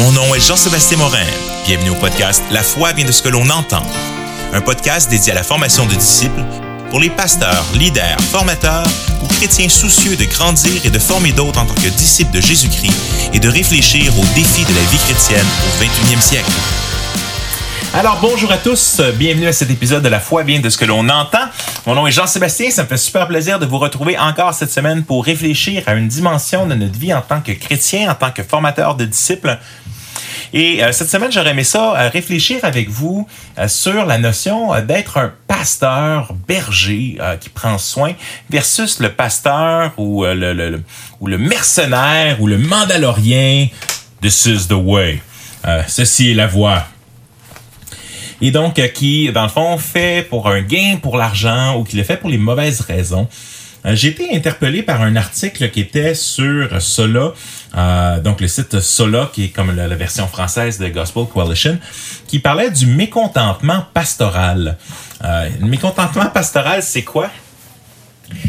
Mon nom est Jean-Sébastien Morin. Bienvenue au podcast La foi vient de ce que l'on entend. Un podcast dédié à la formation de disciples pour les pasteurs, leaders, formateurs ou chrétiens soucieux de grandir et de former d'autres en tant que disciples de Jésus-Christ et de réfléchir aux défis de la vie chrétienne au 21e siècle. Alors bonjour à tous, bienvenue à cet épisode de La foi vient de ce que l'on entend. Mon nom est Jean-Sébastien, ça me fait super plaisir de vous retrouver encore cette semaine pour réfléchir à une dimension de notre vie en tant que chrétien, en tant que formateur de disciples. Et euh, cette semaine, j'aurais aimé ça euh, réfléchir avec vous euh, sur la notion d'être un pasteur berger qui prend soin versus le pasteur ou le, le, ou le mercenaire ou le mandalorien. This is the way. ceci est la voie et donc qui, dans le fond, fait pour un gain pour l'argent ou qui le fait pour les mauvaises raisons. Euh, j'ai été interpellé par un article qui était sur Sola, euh, donc le site Sola, qui est comme la, version française de Gospel Coalition, qui parlait du mécontentement pastoral. Euh, le mécontentement pastoral, c'est quoi?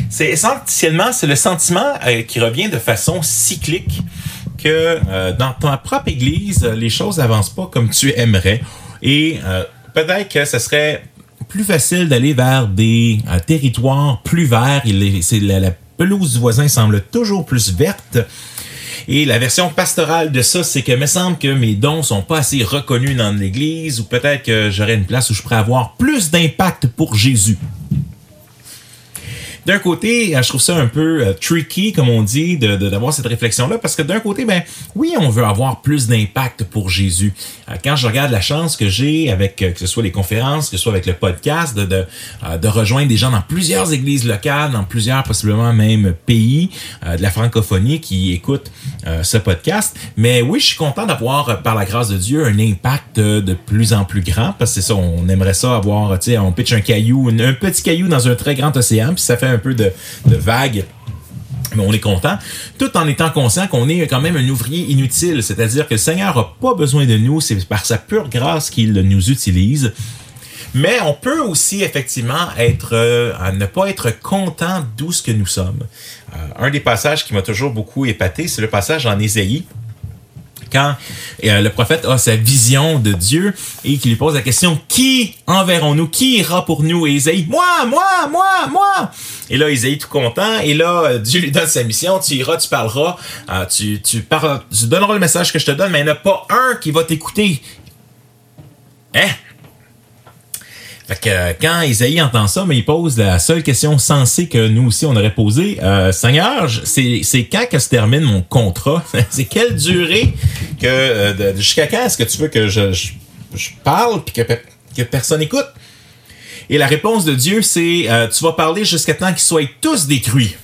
C'est essentiellement, c'est le sentiment euh, qui revient de façon cyclique que dans ta propre église, les choses n'avancent pas comme tu aimerais. Et peut-être que ce serait plus facile d'aller vers des euh, territoires plus verts. Il, la, pelouse du voisin semble toujours plus verte. Et la version pastorale de ça, c'est que me semble que mes dons sont pas assez reconnus dans l'église ou peut-être que j'aurais une place où je pourrais avoir plus d'impact pour Jésus d'un côté, euh, je trouve ça un peu euh, tricky, comme on dit, de, d'avoir cette réflexion-là, parce que d'un côté, ben oui, on veut avoir plus d'impact pour Jésus. Euh, quand je regarde la chance que j'ai avec que ce soit les conférences, que ce soit avec le podcast, de, de, de rejoindre des gens dans plusieurs églises locales, dans plusieurs possiblement même pays de la francophonie qui écoutent ce podcast. Mais oui, je suis content d'avoir, par la grâce de Dieu, un impact de plus en plus grand, parce que c'est ça, on aimerait ça avoir, tu sais, on pitch un caillou, un petit caillou dans un très grand océan, puis ça fait un peu de, vague mais on est content, tout en étant conscient qu'on est quand même un ouvrier inutile, c'est-à-dire que le Seigneur n'a pas besoin de nous, c'est par sa pure grâce qu'il nous utilise. Mais on peut aussi effectivement être, euh, ne pas être content d'où ce que nous sommes. Euh, un des passages qui m'a toujours beaucoup épaté, c'est le passage en Ésaïe quand euh, le prophète a sa vision de Dieu et qu'il lui pose la question qui enverrons-nous? Qui ira pour nous? Et Isaïe, moi, moi, moi, moi. Et là, Isaïe tout content. Et là, euh, Dieu lui donne sa mission. Tu iras, tu parleras, euh, tu, tu, donneras le message que je te donne, mais il n'y en a pas un qui va t'écouter. Hein? Fait que euh, quand Isaïe entend ça, mais il pose la seule question sensée que nous aussi on aurait posée. Euh, Seigneur, c'est, quand que se termine mon contrat? c'est quelle durée que euh, jusqu'à quand est-ce que tu veux que je, parle puis que, que personne écoute? Et la réponse de Dieu, c'est euh, tu vas parler jusqu'à temps qu'ils soient tous détruits.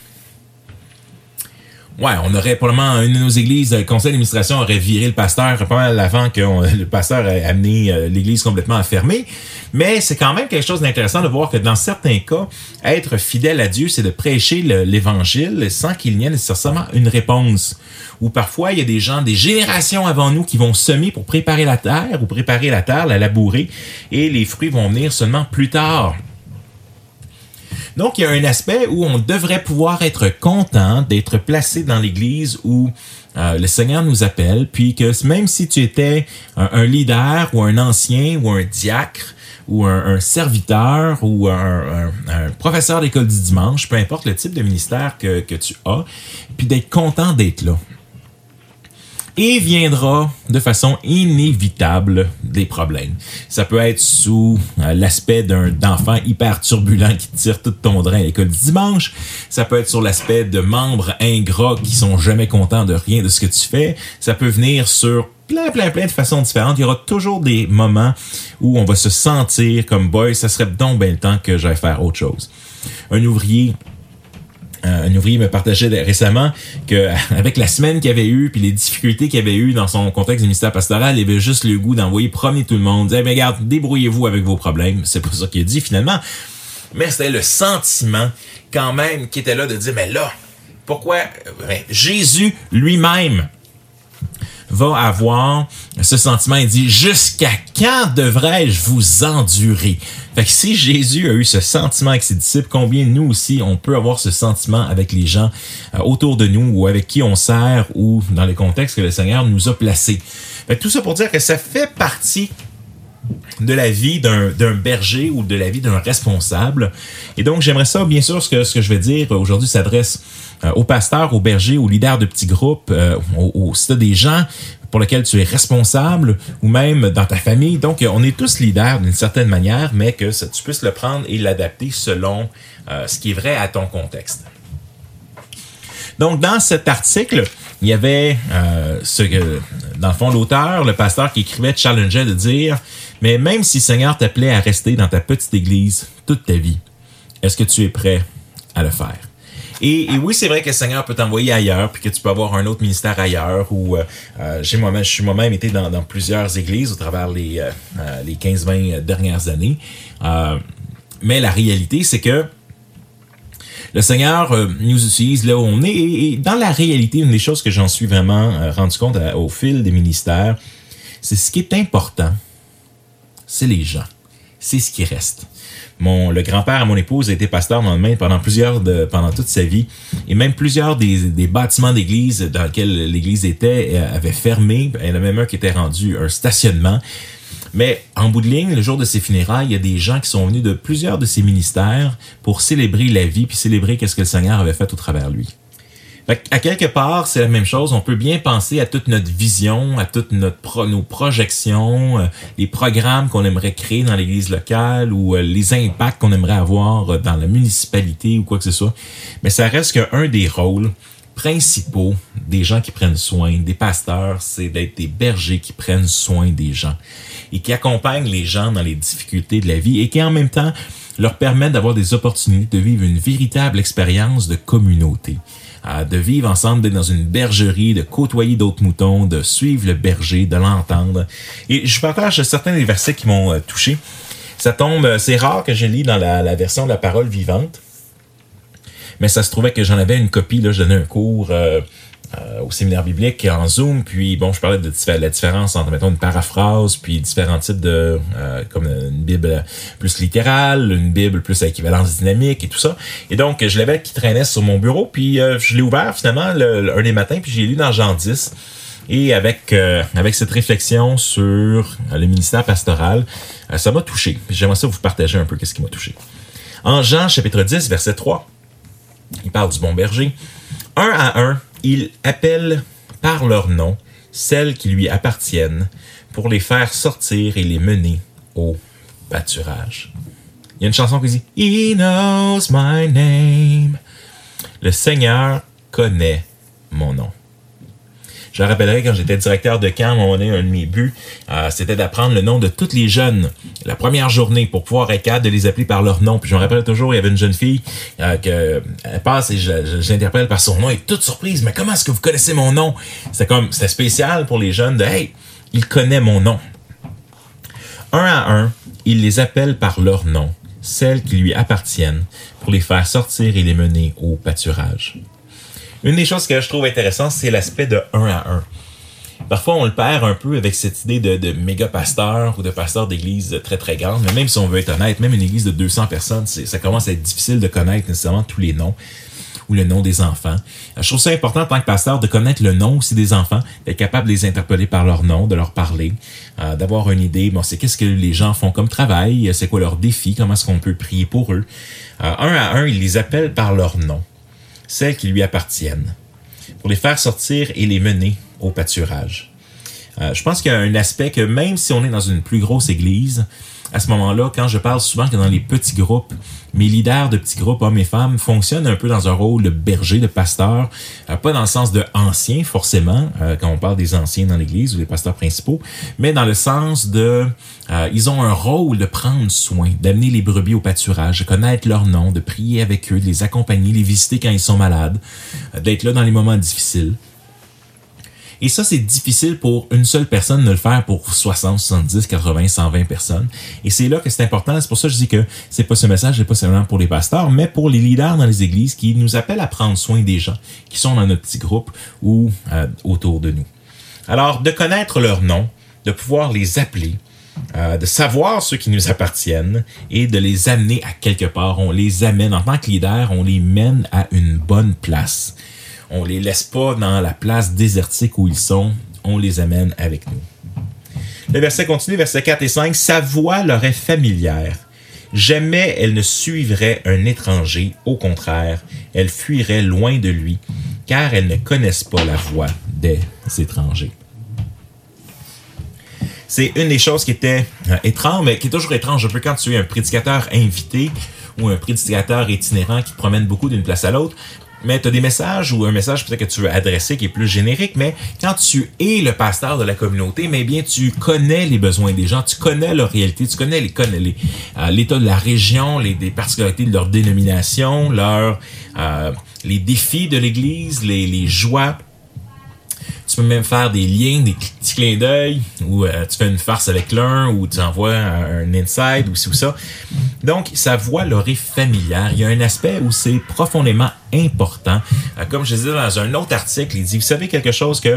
Ouais, on aurait probablement une de nos églises, le conseil d'administration aurait viré le pasteur pas mal avant que le pasteur ait amené euh, l'église complètement à fermer. Mais c'est quand même quelque chose d'intéressant de voir que dans certains cas, être fidèle à Dieu, c'est de prêcher l'évangile sans qu'il n'y ait nécessairement une réponse. Ou parfois, il y a des gens, des générations avant nous qui vont semer pour préparer la terre ou préparer la terre, la labourer, et les fruits vont venir seulement plus tard. Donc, il y a un aspect où on devrait pouvoir être content d'être placé dans l'Église où euh, le Seigneur nous appelle, puis que même si tu étais un, leader ou un ancien ou un diacre ou un, serviteur ou un, professeur d'école du dimanche, peu importe le type de ministère que, que tu as, puis d'être content d'être là et viendra de façon inévitable des problèmes. Ça peut être sous euh, l'aspect d'un enfant hyper turbulent qui tire tout ton drain à l'école du dimanche. Ça peut être sur l'aspect de membres ingrats qui sont jamais contents de rien de ce que tu fais. Ça peut venir sur plein, plein, plein de façons différentes. Il y aura toujours des moments où on va se sentir comme boy, ça serait donc bien le temps que j'aille faire autre chose. Un ouvrier un ouvrier me partageait récemment que avec la semaine qu'il avait eu puis les difficultés qu'il avait eu dans son contexte du ministère pastoral, il avait juste le goût d'envoyer promener tout le monde, dire mais regarde, débrouillez-vous avec vos problèmes. C'est pas ça qu'il a dit finalement. Mais c'était le sentiment quand même qui était là de dire mais là, pourquoi ben, Jésus lui-même va avoir ce sentiment. Il dit, jusqu'à quand devrais-je vous endurer? Fait que si Jésus a eu ce sentiment avec ses disciples, combien nous aussi, on peut avoir ce sentiment avec les gens euh, autour de nous ou avec qui on sert ou dans les contextes que le Seigneur nous a placés? Fait tout ça pour dire que ça fait partie de la vie d'un berger ou de la vie d'un responsable. Et donc, j'aimerais ça, bien sûr, ce que, ce que je vais dire aujourd'hui s'adresse aux pasteurs, aux bergers, aux leaders de petits groupes, euh, aux, si des gens pour lesquels tu es responsable ou même dans ta famille. Donc, on est tous leaders d'une certaine manière, mais que ça, tu puisses le prendre et l'adapter selon euh, ce qui est vrai à ton contexte. Donc, dans cet article, il y avait ce que, dans le fond, l'auteur, le pasteur qui écrivait, challengeait de dire mais même si Seigneur t'appelait à rester dans ta petite église toute ta vie, est-ce que tu es prêt à le faire? Et, oui, c'est vrai que le Seigneur peut t'envoyer ailleurs, puis que tu peux avoir un autre ministère ailleurs. Ou euh, euh, j'ai moi-même, je suis moi-même été dans, plusieurs églises au travers les, euh, les 15-20 dernières années. mais la réalité, c'est que le Seigneur nous utilise là où on est. Et, dans la réalité, une des choses que j'en suis vraiment rendu compte au fil des ministères, c'est ce qui est important c'est les gens. C'est ce qui reste. Mon, le grand-père à mon épouse a été pasteur dans le Maine pendant plusieurs de, pendant toute sa vie. Et même plusieurs des, des bâtiments d'église dans lesquels l'église était euh, avaient fermé. Il y a même un qui était rendu un stationnement. Mais en bout de ligne, le jour de ses funérailles, il y a des gens qui sont venus de plusieurs de ses ministères pour célébrer la vie puis célébrer qu'est-ce que le Seigneur avait fait au travers lui à quelque part, c'est la même chose. On peut bien penser à toute notre vision, à toutes notre nos projections, euh, les programmes qu'on aimerait créer dans l'église locale ou euh, les impacts qu'on aimerait avoir euh, dans la municipalité ou quoi que ce soit. Mais ça reste qu'un des rôles principaux des gens qui prennent soin, des pasteurs, c'est d'être des bergers qui prennent soin des gens et qui accompagnent les gens dans les difficultés de la vie et qui en même temps leur permettent d'avoir des opportunités de vivre une véritable expérience de communauté de vivre ensemble, d'être dans une bergerie, de côtoyer d'autres moutons, de suivre le berger, de l'entendre. Et je partage certains des versets qui m'ont euh, touché. Ça tombe, euh, c'est rare que je lis dans la, version de la parole vivante, mais ça se trouvait que j'en avais une copie, là, je donnais un cours euh, euh, au séminaire biblique en Zoom. Puis bon, je parlais de la différence entre mettons une paraphrase puis différents types de euh, comme une Bible plus littérale, une Bible plus à équivalence dynamique et tout ça. Et donc je l'avais qui traînait sur mon bureau puis euh, je l'ai ouvert finalement le, un des matins puis j'ai lu dans Jean 10 et avec avec cette réflexion sur le ministère pastoral, ça m'a touché. J'aimerais ça vous partager un peu qu'est-ce qui m'a touché. En Jean chapitre 10 verset 3, il parle du bon berger. Un à un, il appelle par leur nom celles qui lui appartiennent pour les faire sortir et les mener au pâturage. Il y a une chanson qui dit He knows my name. Le Seigneur connaît mon nom. Je rappellerai quand j'étais directeur de camp, un de mes buts, euh, c'était d'apprendre le nom de toutes les jeunes la première journée pour pouvoir être capable de les appeler par leur nom. Puis je me rappelle toujours, il y avait une jeune fille euh, que passe et je, l'interpelle par son nom et toute surprise. Mais comment est-ce que vous connaissez mon nom? C'était comme c'était spécial pour les jeunes de hey, il connaît mon nom. Un à un, il les appelle par leur nom, celles qui lui appartiennent, pour les faire sortir et les mener au pâturage. Une des choses que je trouve intéressante, c'est l'aspect de un à un. Parfois, on le perd un peu avec cette idée de, méga pasteur ou de pasteur d'église très très grande. Mais même si on veut être honnête, même une église de 200 personnes, ça commence à être difficile de connaître nécessairement tous les noms ou le nom des enfants. Euh, je trouve ça important en tant que pasteur de connaître le nom aussi des enfants, d'être capable de les interpeller par leur nom, de leur parler, euh, d'avoir une idée. Bon, c'est qu'est-ce que les gens font comme travail, c'est quoi leur défi, comment est-ce qu'on peut prier pour eux. Euh, un à un, ils les appellent par leur nom celles qui lui appartiennent, pour les faire sortir et les mener au pâturage. Euh, je pense qu'il y a un aspect que même si on est dans une plus grosse église, à ce moment-là, quand je parle souvent que dans les petits groupes, mes leaders de petits groupes, hommes et femmes, fonctionnent un peu dans un rôle de berger, de pasteur, euh, pas dans le sens de ancien forcément, euh, quand on parle des anciens dans l'Église ou des pasteurs principaux, mais dans le sens de, euh, ils ont un rôle de prendre soin, d'amener les brebis au pâturage, de connaître leur nom, de prier avec eux, de les accompagner, les visiter quand ils sont malades, d'être là dans les moments difficiles. Et ça, c'est difficile pour une seule personne de le faire pour 60, 70, 80, 120 personnes. Et c'est là que c'est important. C'est pour ça que je dis que c'est pas ce message, c'est pas seulement pour les pasteurs, mais pour les leaders dans les églises qui nous appellent à prendre soin des gens qui sont dans notre petit groupe ou euh, autour de nous. Alors, de connaître leur nom, de pouvoir les appeler, euh, de savoir ceux qui nous appartiennent et de les amener à quelque part. On les amène en tant que leader, on les mène à une bonne place. On les laisse pas dans la place désertique où ils sont, on les amène avec nous. Le verset continue, verset 4 et 5. Sa voix leur est familière. Jamais elle ne suivrait un étranger, au contraire, elle fuirait loin de lui, car elles ne connaissent pas la voix des étrangers. C'est une des choses qui était euh, étrange, mais qui est toujours étrange un peu quand tu es un prédicateur invité ou un prédicateur itinérant qui promène beaucoup d'une place à l'autre. Mais tu as des messages ou un message peut-être que tu veux adresser qui est plus générique, mais quand tu es le pasteur de la communauté, mais bien tu connais les besoins des gens, tu connais leur réalité, tu connais les euh, l'état de la région, les des particularités de leur dénomination, leur euh, les défis de l'Église, les, les joies tu peux même faire des liens, des petits clins d'œil, ou euh, tu fais une farce avec l'un, ou tu envoies un, inside, ou ci ou ça. Donc, sa voix leur est familière. Il y a un aspect où c'est profondément important. Euh, comme je disais dans un autre article, il dit, vous savez quelque chose que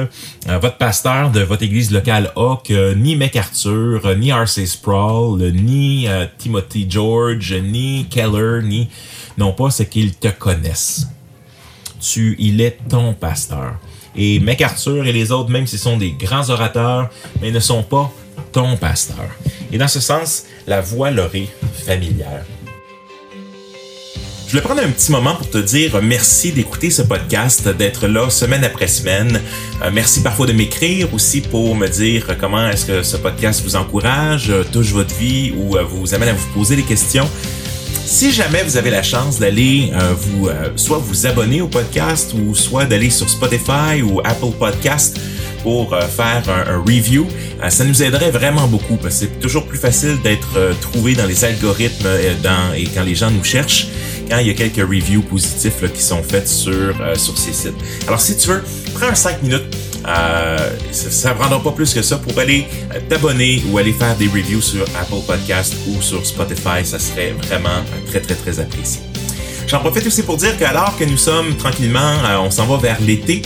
euh, votre pasteur de votre église locale a, que ni MacArthur, ni R.C. Sproul, ni Timothy George, ni Keller, ni... Non pas, c'est qu'ils te connaissent. Tu, il est ton pasteur. Et MacArthur et les autres, même s'ils sont des grands orateurs, mais ne sont pas ton pasteur. Et dans ce sens, la voix leur est familière. Je voulais prendre un petit moment pour te dire merci d'écouter ce podcast, d'être là semaine après semaine. Euh, merci parfois de m'écrire aussi pour me dire comment est-ce que ce podcast vous encourage, touche votre vie ou euh, vous amène à vous poser des questions. Si jamais vous avez la chance d'aller euh, vous euh, soit vous abonner au podcast ou soit d'aller sur Spotify ou Apple Podcast pour euh, faire un, review, ça nous aiderait vraiment beaucoup parce que c'est toujours plus facile d'être trouvé dans les algorithmes dans, et quand les gens nous cherchent quand il y a quelques reviews positifs qui sont faits sur, sur ces sites. Alors si tu veux, prends un 5 minutes euh, ça ne prendra pas plus que ça pour aller euh, t'abonner ou aller faire des reviews sur Apple Podcast ou sur Spotify. Ça serait vraiment très, très, très apprécié. J'en profite aussi pour dire qu'alors que nous sommes tranquillement, euh, on s'en va vers l'été,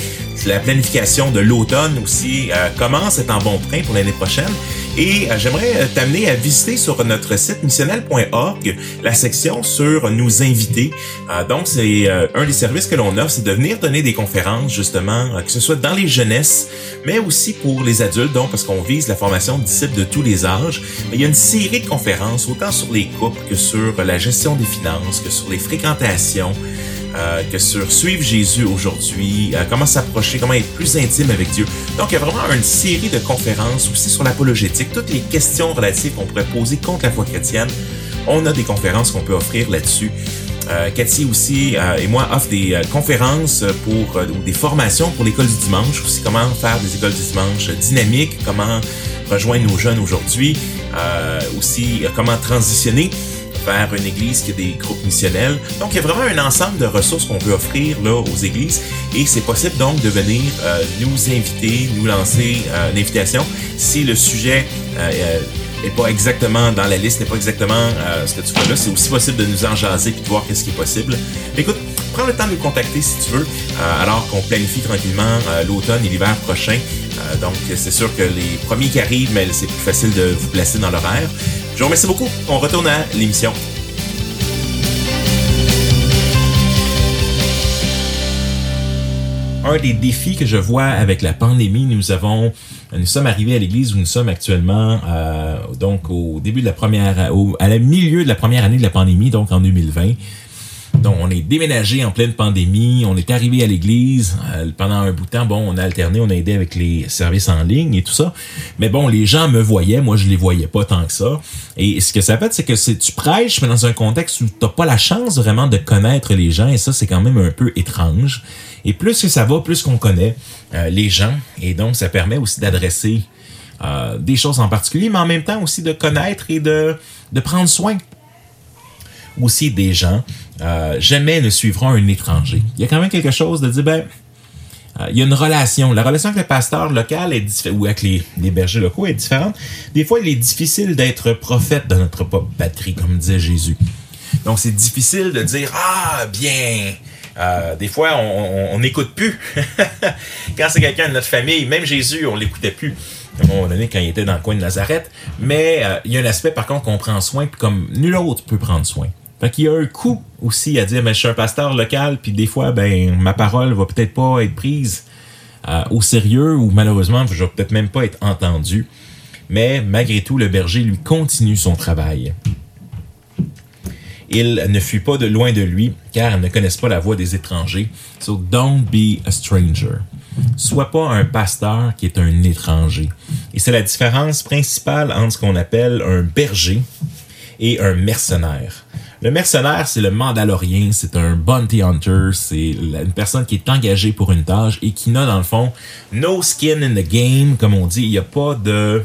la planification de l'automne aussi commence, est en bon train pour l'année prochaine. Et euh, j'aimerais euh, t'amener à visiter sur notre site missionnel.org la section sur nous inviter. Euh, donc, c'est un des services que l'on offre, c'est de venir donner des conférences, justement, que ce soit dans les jeunesses, mais aussi pour les adultes, donc parce qu'on vise la formation de disciples de tous les âges. Il y a une série de conférences, autant sur les couples que sur la gestion des finances, que sur les fréquentations, euh, que sur suivre Jésus aujourd'hui, euh, comment s'approcher, comment être plus intime avec Dieu. Donc, il y a vraiment une série de conférences aussi sur l'apologétique, toutes les questions relatives qu'on pourrait poser contre la foi chrétienne. On a des conférences qu'on peut offrir là-dessus. Euh, Cathy aussi euh, et moi offrent des conférences pour ou des formations pour l'école du dimanche, aussi comment faire des écoles du dimanche dynamiques, comment rejoindre nos jeunes aujourd'hui, aussi comment transitionner vers une église qui a des groupes missionnels. Donc, il y a vraiment un ensemble de ressources qu'on peut offrir là aux églises et c'est possible donc de venir euh, nous inviter, nous lancer euh, une invitation si le sujet euh, est pas exactement dans la liste, n'est pas exactement euh, ce que tu fais là. C'est aussi possible de nous en jaser puis de voir qu'est-ce qui est possible. Écoute, prends le temps de nous contacter si tu veux, alors qu'on planifie tranquillement l'automne et l'hiver prochain. donc, c'est sûr que les premiers qui arrivent, mais c'est plus facile de vous placer dans l'horaire. Je vous remercie beaucoup. On retourne à l'émission. un des défis que je vois avec la pandémie, nous avons, nous sommes arrivés à l'église où nous sommes actuellement, euh, donc au début de la première, au, à la milieu de la première année de la pandémie, donc en 2020. Donc, on est déménagé en pleine pandémie, on est arrivé à l'église euh, pendant un bout de temps. Bon, on a alterné, on a aidé avec les services en ligne et tout ça. Mais bon, les gens me voyaient, moi je les voyais pas tant que ça. Et ce que ça fait, c'est que tu prêches, mais dans un contexte où t'as pas la chance vraiment de connaître les gens, et ça c'est quand même un peu étrange. Et plus que ça va, plus qu'on connaît euh, les gens, et donc ça permet aussi d'adresser euh, des choses en particulier, mais en même temps aussi de connaître et de, de prendre soin aussi des gens euh, jamais ne suivront un étranger. Il y a quand même quelque chose de dire, ben, euh, il y a une relation. La relation avec le pasteur local est ou avec les, les, bergers locaux est différente. Des fois, il est difficile d'être prophète de notre propre patrie, comme disait Jésus. Donc, c'est difficile de dire, ah, bien, Euh, des fois, on n'écoute plus. quand c'est quelqu'un de notre famille, même Jésus, on l'écoutait plus à un moment donné quand il était dans le coin de Nazareth. Mais il y a un aspect par contre qu'on prend soin, comme nul autre peut prendre soin. Fait qu'il y a un coup aussi à dire, mais je suis un pasteur local, puis des fois, ben ma parole va peut-être pas être prise euh, au sérieux ou malheureusement, je vais peut-être même pas être entendu. Mais malgré tout, le berger lui continue son travail. Il ne fuit pas de loin de lui, car ils ne connaissent pas la voix des étrangers. So don't be a stranger. Sois pas un pasteur qui est un étranger. Et c'est la différence principale entre ce qu'on appelle un berger et un mercenaire. Le mercenaire, c'est le mandalorien, c'est un bounty hunter, c'est une personne qui est engagée pour une tâche et qui n'a dans le fond no skin in the game, comme on dit. Il n'y a pas de,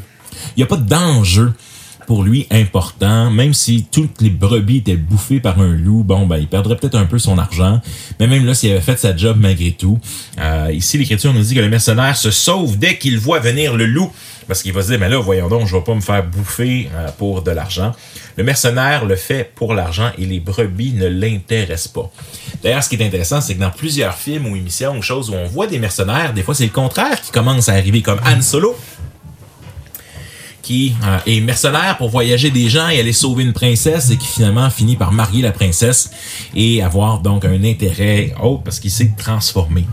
il y a pas d'enjeu pour lui important, même si toutes les brebis étaient bouffées par un loup, bon, ben, il perdrait peut-être un peu son argent, mais même là, s'il avait fait sa job malgré tout, euh, ici, l'Écriture nous dit que le mercenaire se sauve dès qu'il voit venir le loup, parce qu'il va se dire, mais là, voyons donc, je vais pas me faire bouffer euh, pour de l'argent. Le mercenaire le fait pour l'argent et les brebis ne l'intéressent pas. D'ailleurs, ce qui est intéressant, c'est que dans plusieurs films ou émissions ou choses où on voit des mercenaires, des fois, c'est le contraire qui commence à arriver, comme Han Solo qui euh, est mercenaire pour voyager des gens et aller sauver une princesse et qui finalement finit par marier la princesse et avoir donc un intérêt autre parce qu'il s'est transformé.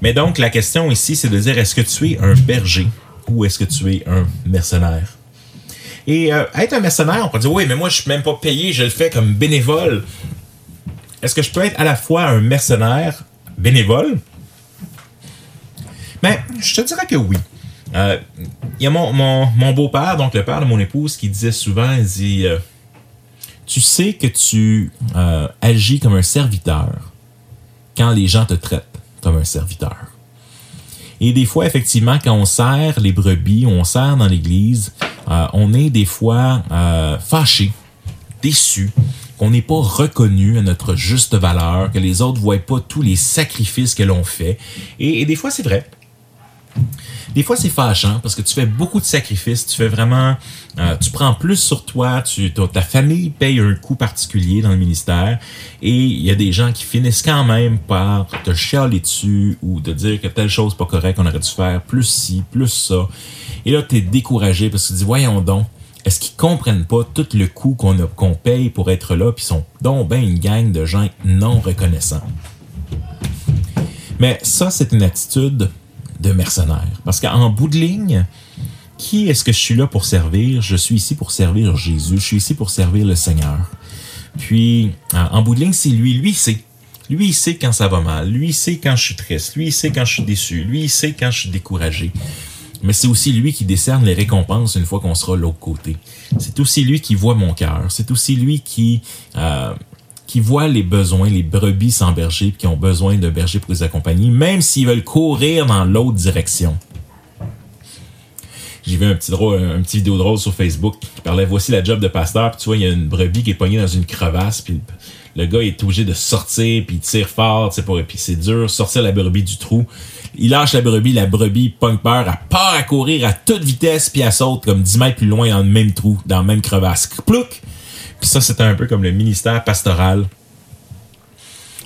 Mais donc la question ici, c'est de dire est-ce que tu es un berger ou est-ce que tu es un mercenaire? Et euh, être un mercenaire, on peut dire oui, mais moi je suis même pas payé, je le fais comme bénévole. Est-ce que je peux être à la fois un mercenaire bénévole? Mais je te dirais que oui. Euh, il y a mon, beau-père, donc le père de mon épouse, qui disait souvent, il dit, euh, tu sais que tu euh, agis comme un serviteur quand les gens te traitent comme un serviteur. Et des fois, effectivement, quand on sert les brebis, on sert dans l'église, on est des fois fâché, déçu, qu'on n'est pas reconnu à notre juste valeur, que les autres ne voient pas tous les sacrifices que l'on fait. et des fois, c'est vrai. Des fois, c'est fâchant parce que tu fais beaucoup de sacrifices, tu fais vraiment, euh, tu prends plus sur toi, tu, ta famille paye un coût particulier dans le ministère et il y a des gens qui finissent quand même par te chialer dessus ou te dire que telle chose pas correcte, on aurait dû faire plus ci, plus ça. Et là, tu es découragé parce que tu dis, voyons donc, est-ce qu'ils comprennent pas tout le coût qu'on qu'on paye pour être là, puis sont donc ben une gang de gens non reconnaissants? Mais ça, c'est une attitude de mercenaire. Parce qu'en bout de ligne, qui est-ce que je suis là pour servir? Je suis ici pour servir Jésus. Je suis ici pour servir le Seigneur. Puis, en bout de ligne, c'est lui. Lui, c'est lui, il sait quand ça va mal. Lui, il sait quand je suis triste. Lui, il sait quand je suis déçu. Lui, il sait quand je suis découragé. Mais c'est aussi lui qui décerne les récompenses une fois qu'on sera l'autre côté. C'est aussi lui qui voit mon cœur. C'est aussi lui qui euh, qui voient les besoins, les brebis sans berger, qui ont besoin de berger pour les accompagner, même s'ils veulent courir dans l'autre direction. J'ai vu un petit, drôle, un petit vidéo drôle sur Facebook qui parlait voici la job de pasteur, puis tu vois, il y a une brebis qui est pognée dans une crevasse, puis le gars est obligé de sortir, puis il tire fort, tu sais, pour, puis c'est dur, sortir la brebis du trou. Il lâche la brebis, la brebis pogne peur, elle part à courir à toute vitesse, puis elle saute comme 10 mètres plus loin dans le même trou, dans la même crevasse. Plouc! Puis ça, c'était un peu comme le ministère pastoral.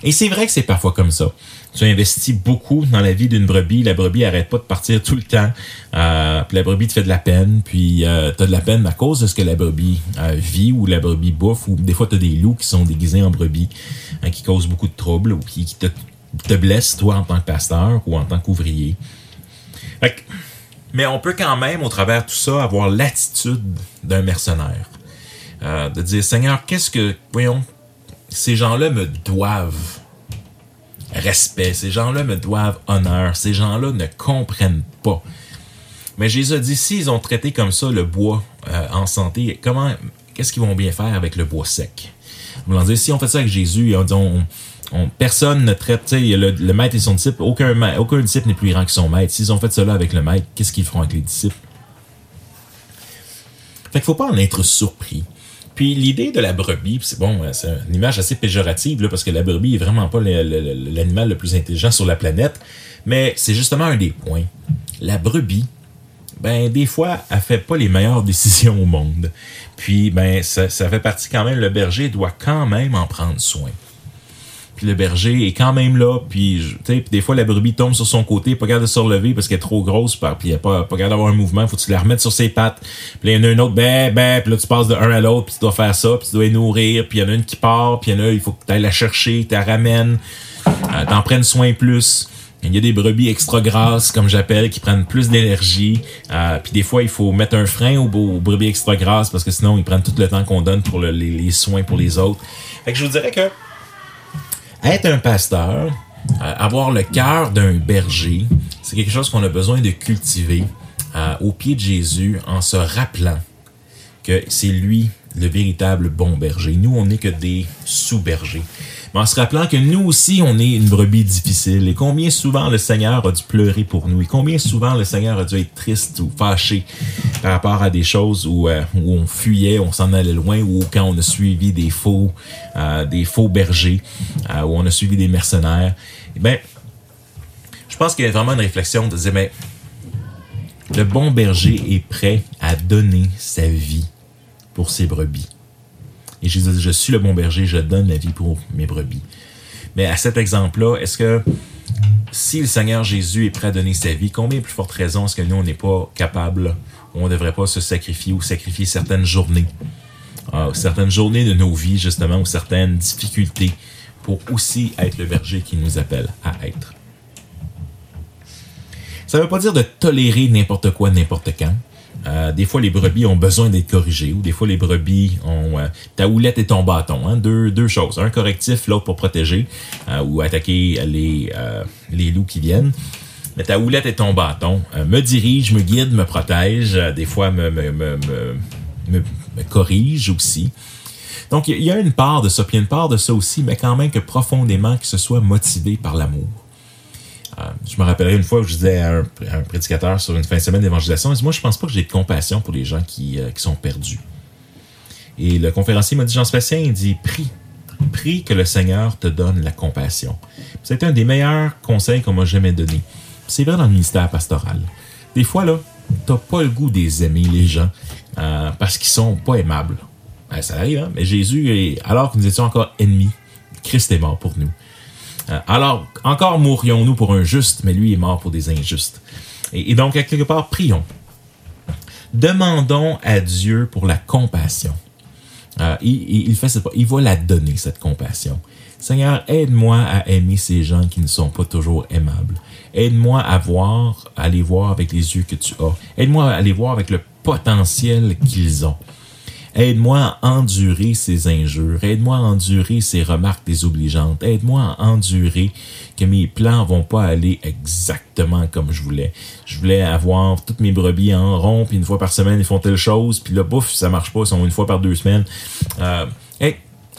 Et c'est vrai que c'est parfois comme ça. Tu investis beaucoup dans la vie d'une brebis, la brebis arrête pas de partir tout le temps, euh, puis la brebis te fait de la peine, puis euh, tu as de la peine à cause de ce que la brebis euh, vit ou la brebis bouffe, ou des fois tu as des loups qui sont déguisés en brebis, hein, qui causent beaucoup de troubles, ou qui, te, blessent toi en tant que pasteur ou en tant qu'ouvrier. Mais on peut quand même, au travers de tout ça, avoir l'attitude d'un mercenaire. Euh, de dire Seigneur, qu'est-ce que, voyons, ces gens-là me doivent respect, ces gens-là me doivent honneur, ces gens-là ne comprennent pas. Mais Jésus a dit, s'ils ont traité comme ça le bois euh, en santé, comment, qu'est-ce qu'ils vont bien faire avec le bois sec? Vous dire, si on fait ça avec Jésus, on, personne ne traite, le, le maître et son disciple, aucun, aucun disciple n'est plus grand que son maître. S'ils ont fait cela avec le maître, qu'est-ce qu'ils feront avec les disciples? Fait qu'il faut pas en être surpris. Puis l'idée de la brebis, c'est bon, euh, c'est une image assez péjorative là, parce que la brebis est vraiment pas l'animal le plus intelligent sur la planète, mais c'est justement un des points. La brebis, ben des fois, elle fait pas les meilleures décisions au monde. Puis ben ça, ça fait partie quand même, le berger doit quand même en prendre soin. Puis le berger est quand même là, puis tu sais, des fois la brebis tombe sur son côté, pas capable de se relever parce qu'elle est trop grosse, puis elle pas, pas capable d'avoir un mouvement, faut que tu la remettes sur ses pattes. Puis il y en a une autre, ben, ben, puis là tu passes de un à l'autre, puis tu dois faire ça, puis tu dois les nourrir, puis il y en a une qui part, puis il y en a, il faut que tu la chercher, tu la ramènes, euh, t'en prennes soin plus. Il y a des brebis extra grasses, comme j'appelle, qui prennent plus d'énergie. Euh, puis des fois, il faut mettre un frein aux, aux, brebis extra grasses parce que sinon, ils prennent tout le temps qu'on donne pour le, les, les, soins pour les autres. Fait que je vous dirais que être un pasteur, euh, avoir le cœur d'un berger, c'est quelque chose qu'on a besoin de cultiver euh, au pied de Jésus en se rappelant que c'est lui le véritable bon berger. Nous, on n'est que des sous-bergers. Mais en se rappelant que nous aussi, on est une brebis difficile et combien souvent le Seigneur a dû pleurer pour nous et combien souvent le Seigneur a dû être triste ou fâché par rapport à des choses où, euh, où on fuyait, on s'en allait loin ou quand on a suivi des faux, euh, des faux bergers, euh, où on a suivi des mercenaires. Eh ben, je pense qu'il y a vraiment une réflexion de dire, mais le bon berger est prêt à donner sa vie pour ses brebis. Et Jésus dit, je suis le bon berger, je donne la vie pour mes brebis. Mais à cet exemple-là, est-ce que si le Seigneur Jésus est prêt à donner sa vie, combien plus forte raison est-ce que nous, on n'est pas capable, on ne devrait pas se sacrifier ou sacrifier certaines journées, euh, certaines journées de nos vies, justement, ou certaines difficultés pour aussi être le berger qui nous appelle à être. Ça ne veut pas dire de tolérer n'importe quoi, n'importe quand. Euh, des fois, les brebis ont besoin d'être corrigées, ou des fois, les brebis ont euh, ta houlette et ton bâton. Hein, deux, deux choses. Un correctif, l'autre pour protéger euh, ou attaquer les, les loups qui viennent. Mais ta houlette et ton bâton me dirige, me guide, me protège, des fois me, me, me, me, me corrige aussi. Donc, il y a une part de ça, puis il y a une part de ça aussi, mais quand même que profondément, que ce soit motivé par l'amour. Euh, je me rappellerai une fois où je disais à un, prédicateur sur une fin de semaine d'évangélisation, moi je pense pas que j'ai de compassion pour les gens qui, euh, qui sont perdus. Et le conférencier m'a dit, Jean-Sébastien, il dit, prie, prie que le Seigneur te donne la compassion. C'est un des meilleurs conseils qu'on m'a jamais donné. C'est vrai dans le ministère pastoral. Des fois, là, t'as pas le goût des les gens, euh, parce qu'ils sont pas aimables. Ben, ça arrive, hein? Mais Jésus, alors que nous étions encore ennemis, Christ est mort pour nous. Alors, encore mourrions-nous pour un juste, mais lui est mort pour des injustes. Et, et donc, à quelque part, prions. Demandons à Dieu pour la compassion. Euh, il, il, fait cette, il va la donner, cette compassion. Seigneur, aide-moi à aimer ces gens qui ne sont pas toujours aimables. Aide-moi à voir, à les voir avec les yeux que tu as. Aide-moi à les voir avec le potentiel qu'ils ont. Aide-moi à endurer ces injures. Aide-moi à endurer ces remarques désobligeantes. Aide-moi à endurer que mes plans vont pas aller exactement comme je voulais. Je voulais avoir toutes mes brebis en rond, puis une fois par semaine, ils font telle chose, puis là, bouf, ça marche pas, ils sont une fois par deux semaines. Euh, hey,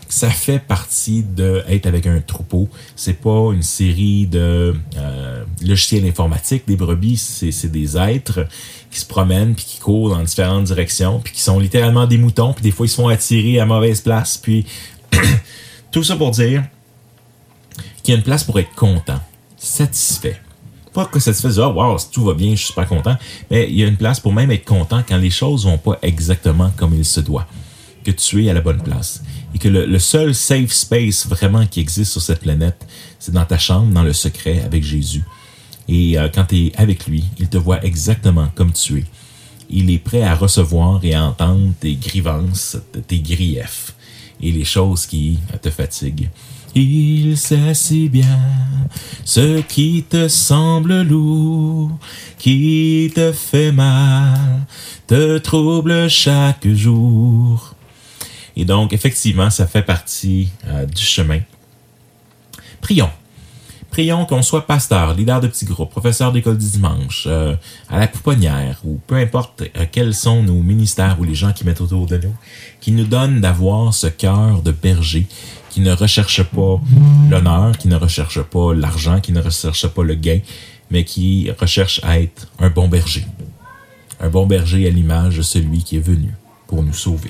ça fait partie de être avec un troupeau. C'est pas une série de euh, logiciels informatiques. Des brebis, c'est des êtres qui se promènent puis qui courent dans différentes directions puis qui sont littéralement des moutons puis des fois ils se font attirer à mauvaise place puis tout ça pour dire qu'il y a une place pour être content, satisfait. Pas que satisfait, ah oh, wow, tout va bien, je suis super content, mais il y a une place pour même être content quand les choses vont pas exactement comme il se doit, que tu es à la bonne place et que le, seul safe space vraiment qui existe sur cette planète, c'est dans ta chambre, dans le secret avec Jésus et euh, quand tu es avec lui, il te voit exactement comme tu es. Il est prêt à recevoir et à entendre tes grivances, tes griefs et les choses qui te fatiguent. Il sait si bien ce qui te semble lourd, qui te fait mal, te trouble chaque jour. Et donc, effectivement, ça fait partie euh, du chemin. Prions. Prions qu'on soit pasteur, leader de petits groupes, professeur d'école du dimanche, euh, à la pouponnière, ou peu importe euh, quels sont nos ministères ou les gens qui mettent autour de nous, qui nous donnent d'avoir ce cœur de berger, qui ne recherche pas l'honneur, qui ne recherche pas l'argent, qui ne recherche pas le gain, mais qui recherche à être un bon berger. Un bon berger à l'image de celui qui est venu pour nous sauver.